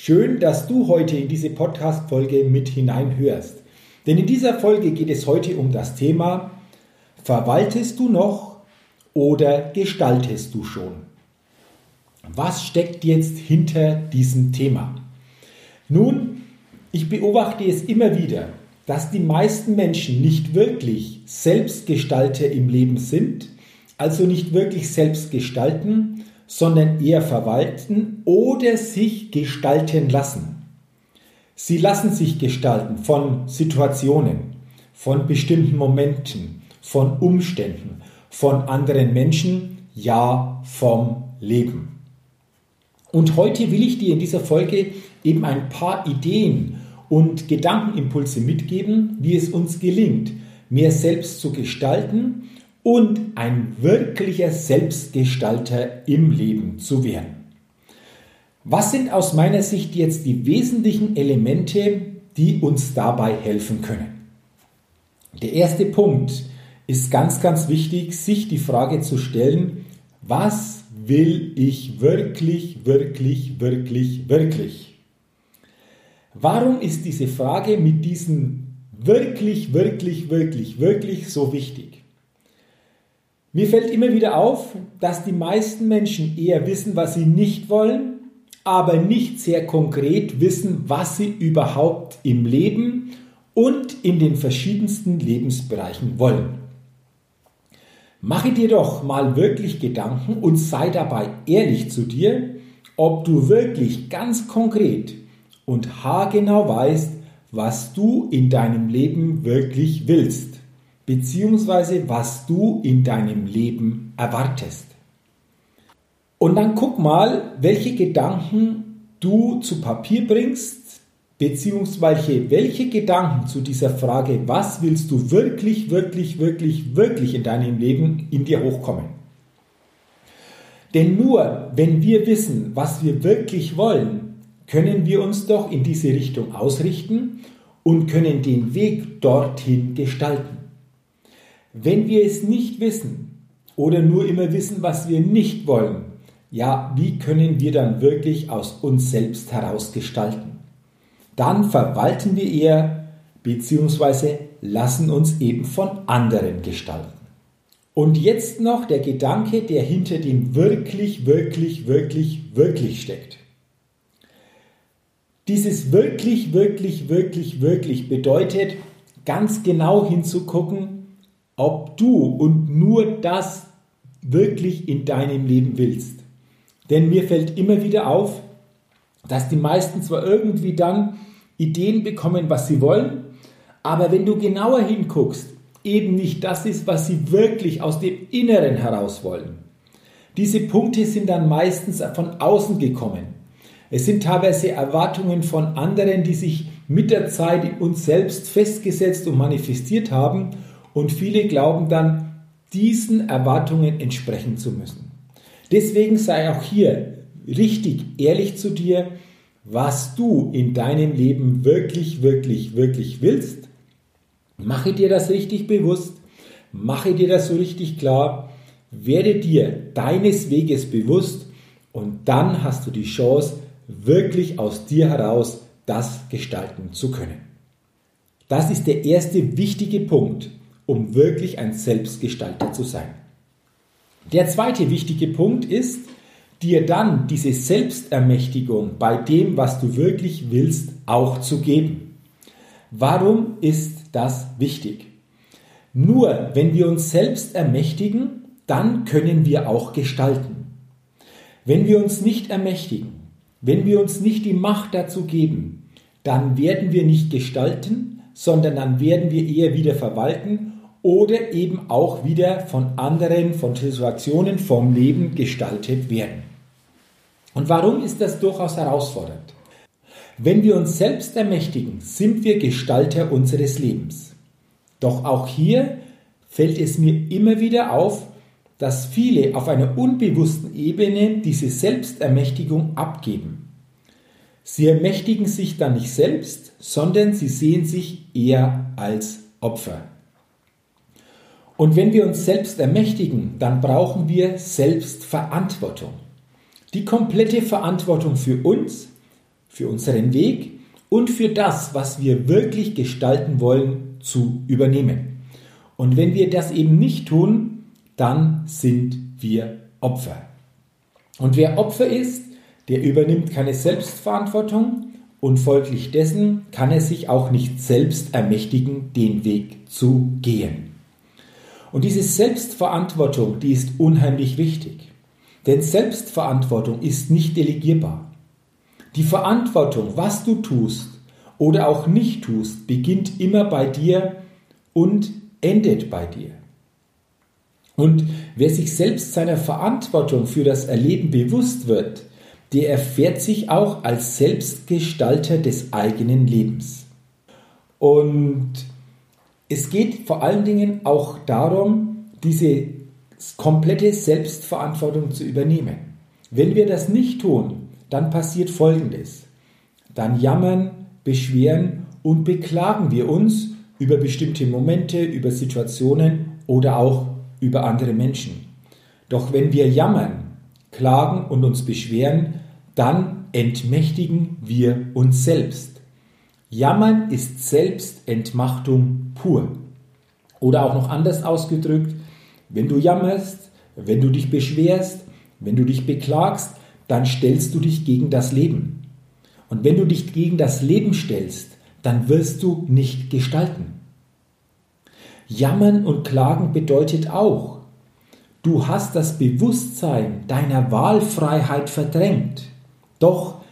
Schön, dass du heute in diese Podcast-Folge mit hineinhörst. Denn in dieser Folge geht es heute um das Thema Verwaltest du noch oder gestaltest du schon? Was steckt jetzt hinter diesem Thema? Nun, ich beobachte es immer wieder, dass die meisten Menschen nicht wirklich Selbstgestalter im Leben sind, also nicht wirklich selbst gestalten, sondern eher verwalten oder sich gestalten lassen. Sie lassen sich gestalten von Situationen, von bestimmten Momenten, von Umständen, von anderen Menschen, ja vom Leben. Und heute will ich dir in dieser Folge eben ein paar Ideen und Gedankenimpulse mitgeben, wie es uns gelingt, mehr selbst zu gestalten und ein wirklicher Selbstgestalter im Leben zu werden. Was sind aus meiner Sicht jetzt die wesentlichen Elemente, die uns dabei helfen können? Der erste Punkt ist ganz, ganz wichtig, sich die Frage zu stellen, was will ich wirklich, wirklich, wirklich, wirklich? Warum ist diese Frage mit diesem wirklich, wirklich, wirklich, wirklich so wichtig? Mir fällt immer wieder auf, dass die meisten Menschen eher wissen, was sie nicht wollen, aber nicht sehr konkret wissen, was sie überhaupt im Leben und in den verschiedensten Lebensbereichen wollen. Mache dir doch mal wirklich Gedanken und sei dabei ehrlich zu dir, ob du wirklich ganz konkret und haargenau weißt, was du in deinem Leben wirklich willst beziehungsweise was du in deinem Leben erwartest. Und dann guck mal, welche Gedanken du zu Papier bringst, beziehungsweise welche Gedanken zu dieser Frage, was willst du wirklich, wirklich, wirklich, wirklich in deinem Leben in dir hochkommen. Denn nur wenn wir wissen, was wir wirklich wollen, können wir uns doch in diese Richtung ausrichten und können den Weg dorthin gestalten. Wenn wir es nicht wissen oder nur immer wissen, was wir nicht wollen, ja, wie können wir dann wirklich aus uns selbst heraus gestalten? Dann verwalten wir eher bzw. lassen uns eben von anderen gestalten. Und jetzt noch der Gedanke, der hinter dem wirklich, wirklich, wirklich, wirklich steckt. Dieses wirklich, wirklich, wirklich, wirklich bedeutet, ganz genau hinzugucken, ob du und nur das wirklich in deinem Leben willst. Denn mir fällt immer wieder auf, dass die meisten zwar irgendwie dann Ideen bekommen, was sie wollen, aber wenn du genauer hinguckst, eben nicht das ist, was sie wirklich aus dem Inneren heraus wollen. Diese Punkte sind dann meistens von außen gekommen. Es sind teilweise Erwartungen von anderen, die sich mit der Zeit in uns selbst festgesetzt und manifestiert haben und viele glauben dann, diesen Erwartungen entsprechen zu müssen. Deswegen sei auch hier richtig ehrlich zu dir, was du in deinem Leben wirklich, wirklich, wirklich willst. Mache dir das richtig bewusst, mache dir das so richtig klar, werde dir deines Weges bewusst und dann hast du die Chance, wirklich aus dir heraus das gestalten zu können. Das ist der erste wichtige Punkt um wirklich ein Selbstgestalter zu sein. Der zweite wichtige Punkt ist, dir dann diese Selbstermächtigung bei dem, was du wirklich willst, auch zu geben. Warum ist das wichtig. Nur wenn wir uns selbst ermächtigen, dann können wir auch gestalten. Wenn wir uns nicht ermächtigen, wenn wir uns nicht die Macht dazu geben, dann werden wir nicht gestalten, sondern dann werden wir eher wieder verwalten oder eben auch wieder von anderen, von Situationen, vom Leben gestaltet werden. Und warum ist das durchaus herausfordernd? Wenn wir uns selbst ermächtigen, sind wir Gestalter unseres Lebens. Doch auch hier fällt es mir immer wieder auf, dass viele auf einer unbewussten Ebene diese Selbstermächtigung abgeben. Sie ermächtigen sich dann nicht selbst, sondern sie sehen sich eher als Opfer. Und wenn wir uns selbst ermächtigen, dann brauchen wir Selbstverantwortung. Die komplette Verantwortung für uns, für unseren Weg und für das, was wir wirklich gestalten wollen, zu übernehmen. Und wenn wir das eben nicht tun, dann sind wir Opfer. Und wer Opfer ist, der übernimmt keine Selbstverantwortung und folglich dessen kann er sich auch nicht selbst ermächtigen, den Weg zu gehen. Und diese Selbstverantwortung, die ist unheimlich wichtig. Denn Selbstverantwortung ist nicht delegierbar. Die Verantwortung, was du tust oder auch nicht tust, beginnt immer bei dir und endet bei dir. Und wer sich selbst seiner Verantwortung für das Erleben bewusst wird, der erfährt sich auch als Selbstgestalter des eigenen Lebens. Und es geht vor allen Dingen auch darum, diese komplette Selbstverantwortung zu übernehmen. Wenn wir das nicht tun, dann passiert Folgendes. Dann jammern, beschweren und beklagen wir uns über bestimmte Momente, über Situationen oder auch über andere Menschen. Doch wenn wir jammern, klagen und uns beschweren, dann entmächtigen wir uns selbst. Jammern ist Selbstentmachtung pur. Oder auch noch anders ausgedrückt, wenn du jammerst, wenn du dich beschwerst, wenn du dich beklagst, dann stellst du dich gegen das Leben. Und wenn du dich gegen das Leben stellst, dann wirst du nicht gestalten. Jammern und Klagen bedeutet auch, du hast das Bewusstsein deiner Wahlfreiheit verdrängt. Doch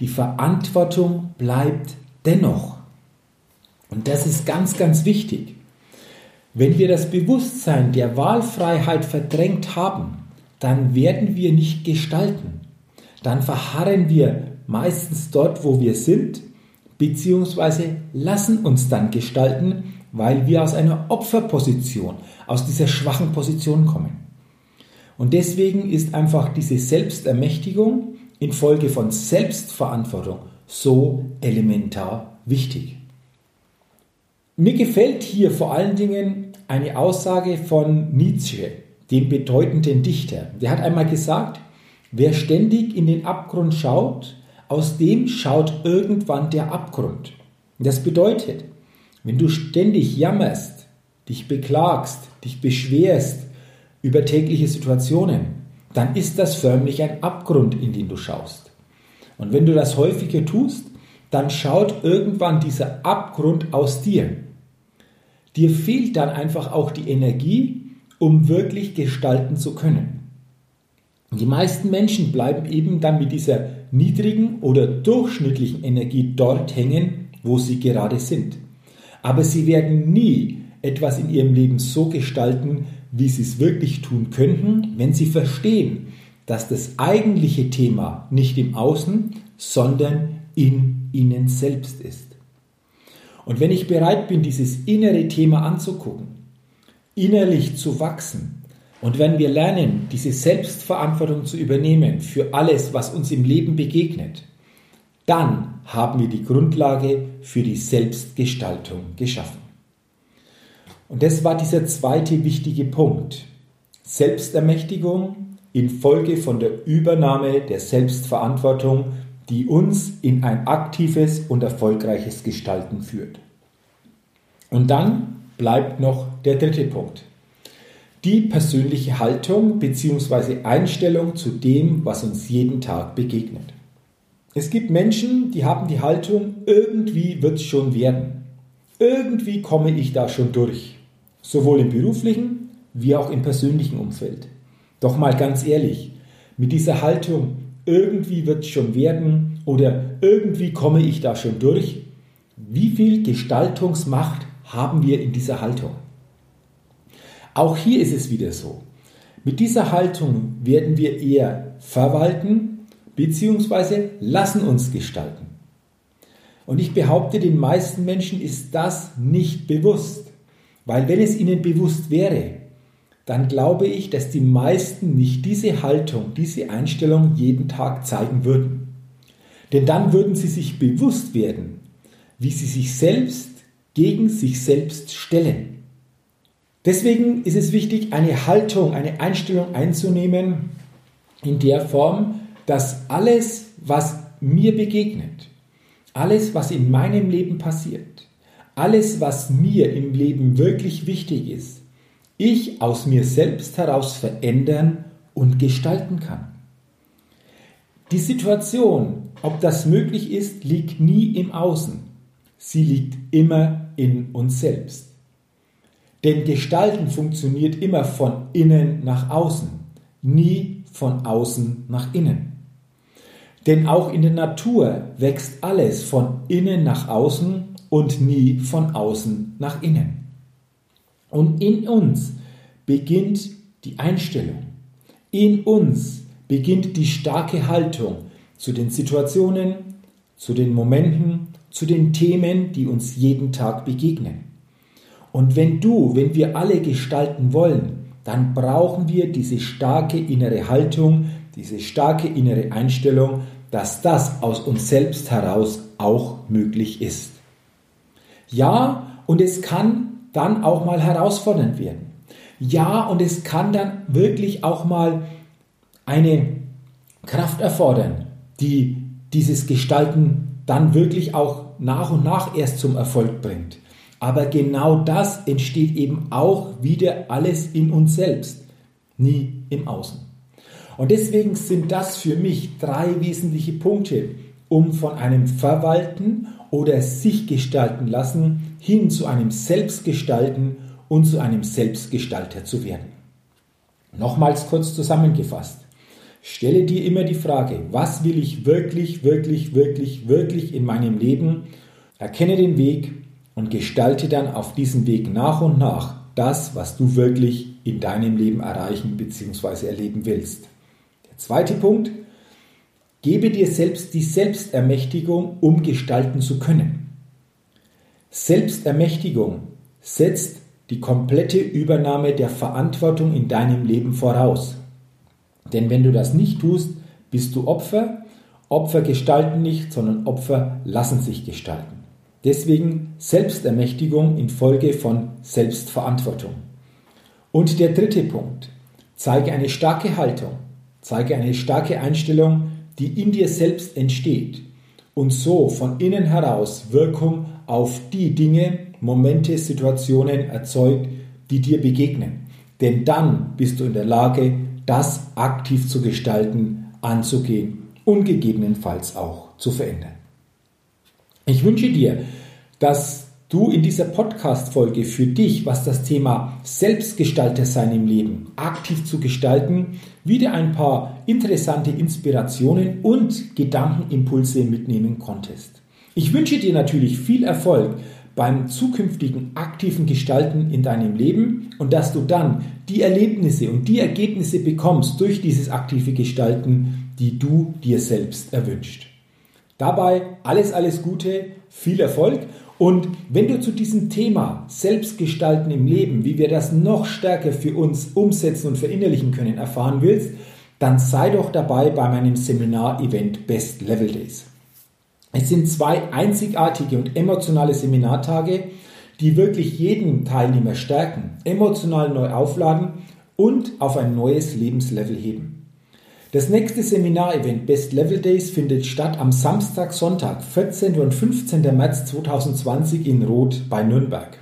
die Verantwortung bleibt dennoch. Und das ist ganz, ganz wichtig. Wenn wir das Bewusstsein der Wahlfreiheit verdrängt haben, dann werden wir nicht gestalten. Dann verharren wir meistens dort, wo wir sind, beziehungsweise lassen uns dann gestalten, weil wir aus einer Opferposition, aus dieser schwachen Position kommen. Und deswegen ist einfach diese Selbstermächtigung infolge von Selbstverantwortung so elementar wichtig. Mir gefällt hier vor allen Dingen eine Aussage von Nietzsche, dem bedeutenden Dichter. Der hat einmal gesagt, wer ständig in den Abgrund schaut, aus dem schaut irgendwann der Abgrund. Das bedeutet, wenn du ständig jammerst, dich beklagst, dich beschwerst über tägliche Situationen, dann ist das förmlich ein Abgrund, in den du schaust. Und wenn du das häufiger tust, dann schaut irgendwann dieser Abgrund aus dir. Dir fehlt dann einfach auch die Energie, um wirklich gestalten zu können. Die meisten Menschen bleiben eben dann mit dieser niedrigen oder durchschnittlichen Energie dort hängen, wo sie gerade sind. Aber sie werden nie etwas in ihrem Leben so gestalten, wie sie es wirklich tun könnten, wenn sie verstehen, dass das eigentliche Thema nicht im Außen, sondern in ihnen selbst ist. Und wenn ich bereit bin, dieses innere Thema anzugucken, innerlich zu wachsen, und wenn wir lernen, diese Selbstverantwortung zu übernehmen für alles, was uns im Leben begegnet, dann haben wir die Grundlage für die Selbstgestaltung geschaffen. Und das war dieser zweite wichtige Punkt. Selbstermächtigung infolge von der Übernahme der Selbstverantwortung, die uns in ein aktives und erfolgreiches Gestalten führt. Und dann bleibt noch der dritte Punkt. Die persönliche Haltung bzw. Einstellung zu dem, was uns jeden Tag begegnet. Es gibt Menschen, die haben die Haltung, irgendwie wird es schon werden. irgendwie komme ich da schon durch. Sowohl im beruflichen wie auch im persönlichen Umfeld. Doch mal ganz ehrlich, mit dieser Haltung, irgendwie wird es schon werden oder irgendwie komme ich da schon durch, wie viel Gestaltungsmacht haben wir in dieser Haltung? Auch hier ist es wieder so. Mit dieser Haltung werden wir eher verwalten bzw. lassen uns gestalten. Und ich behaupte, den meisten Menschen ist das nicht bewusst. Weil wenn es ihnen bewusst wäre, dann glaube ich, dass die meisten nicht diese Haltung, diese Einstellung jeden Tag zeigen würden. Denn dann würden sie sich bewusst werden, wie sie sich selbst gegen sich selbst stellen. Deswegen ist es wichtig, eine Haltung, eine Einstellung einzunehmen in der Form, dass alles, was mir begegnet, alles, was in meinem Leben passiert, alles, was mir im Leben wirklich wichtig ist, ich aus mir selbst heraus verändern und gestalten kann. Die Situation, ob das möglich ist, liegt nie im Außen. Sie liegt immer in uns selbst. Denn Gestalten funktioniert immer von innen nach außen, nie von außen nach innen. Denn auch in der Natur wächst alles von innen nach außen und nie von außen nach innen. Und in uns beginnt die Einstellung. In uns beginnt die starke Haltung zu den Situationen, zu den Momenten, zu den Themen, die uns jeden Tag begegnen. Und wenn du, wenn wir alle gestalten wollen, dann brauchen wir diese starke innere Haltung, diese starke innere Einstellung, dass das aus uns selbst heraus auch möglich ist. Ja, und es kann dann auch mal herausfordernd werden. Ja, und es kann dann wirklich auch mal eine Kraft erfordern, die dieses Gestalten dann wirklich auch nach und nach erst zum Erfolg bringt. Aber genau das entsteht eben auch wieder alles in uns selbst, nie im Außen. Und deswegen sind das für mich drei wesentliche Punkte, um von einem Verwalten oder sich gestalten lassen hin zu einem Selbstgestalten und zu einem Selbstgestalter zu werden. Nochmals kurz zusammengefasst. Stelle dir immer die Frage, was will ich wirklich, wirklich, wirklich, wirklich in meinem Leben? Erkenne den Weg und gestalte dann auf diesem Weg nach und nach das, was du wirklich in deinem Leben erreichen bzw. erleben willst. Der zweite Punkt, gebe dir selbst die Selbstermächtigung, um gestalten zu können. Selbstermächtigung setzt die komplette Übernahme der Verantwortung in deinem Leben voraus. Denn wenn du das nicht tust, bist du Opfer. Opfer gestalten nicht, sondern Opfer lassen sich gestalten. Deswegen Selbstermächtigung in Folge von Selbstverantwortung. Und der dritte Punkt. Zeige eine starke Haltung. Zeige eine starke Einstellung, die in dir selbst entsteht und so von innen heraus Wirkung auf die Dinge, Momente, Situationen erzeugt, die dir begegnen. Denn dann bist du in der Lage, das aktiv zu gestalten, anzugehen und gegebenenfalls auch zu verändern. Ich wünsche dir, dass du in dieser Podcast-Folge für dich, was das Thema Selbstgestalter sein im Leben aktiv zu gestalten, wieder ein paar interessante Inspirationen und Gedankenimpulse mitnehmen konntest. Ich wünsche dir natürlich viel Erfolg beim zukünftigen aktiven Gestalten in deinem Leben und dass du dann die Erlebnisse und die Ergebnisse bekommst durch dieses aktive Gestalten, die du dir selbst erwünscht. Dabei alles, alles Gute, viel Erfolg und wenn du zu diesem Thema Selbstgestalten im Leben, wie wir das noch stärker für uns umsetzen und verinnerlichen können, erfahren willst, dann sei doch dabei bei meinem Seminar-Event Best Level Days. Es sind zwei einzigartige und emotionale Seminartage, die wirklich jeden Teilnehmer stärken, emotional neu aufladen und auf ein neues Lebenslevel heben. Das nächste Seminarevent Best Level Days findet statt am Samstag, Sonntag, 14. und 15. März 2020 in Roth bei Nürnberg.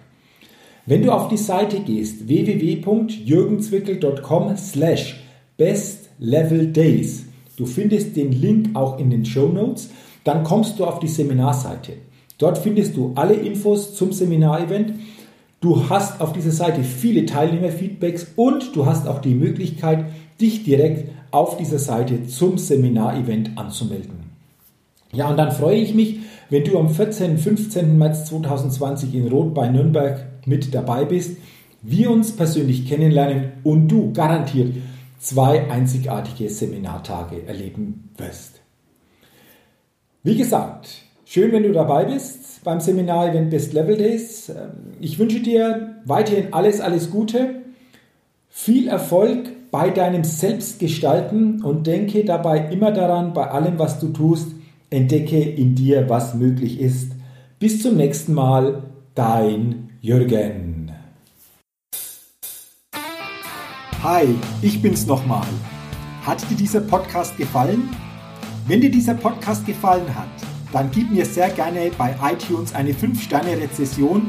Wenn du auf die Seite gehst, www.jürgenzwickel.com slash bestleveldays, du findest den Link auch in den Show Notes, dann kommst du auf die Seminarseite. Dort findest du alle Infos zum Seminarevent. Du hast auf dieser Seite viele Teilnehmerfeedbacks und du hast auch die Möglichkeit, dich direkt auf dieser Seite zum Seminarevent anzumelden. Ja, und dann freue ich mich, wenn du am 14. und 15. März 2020 in Rot bei Nürnberg mit dabei bist, wir uns persönlich kennenlernen und du garantiert zwei einzigartige Seminartage erleben wirst. Wie gesagt, schön, wenn du dabei bist beim Seminar-Event Best Level Days. Ähm, ich wünsche dir weiterhin alles, alles Gute, viel Erfolg bei deinem Selbstgestalten und denke dabei immer daran, bei allem, was du tust, entdecke in dir, was möglich ist. Bis zum nächsten Mal, dein Jürgen. Hi, ich bin's nochmal. Hat dir dieser Podcast gefallen? Wenn dir dieser Podcast gefallen hat, dann gib mir sehr gerne bei iTunes eine 5-Sterne-Rezession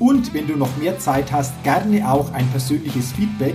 und wenn du noch mehr Zeit hast, gerne auch ein persönliches Feedback,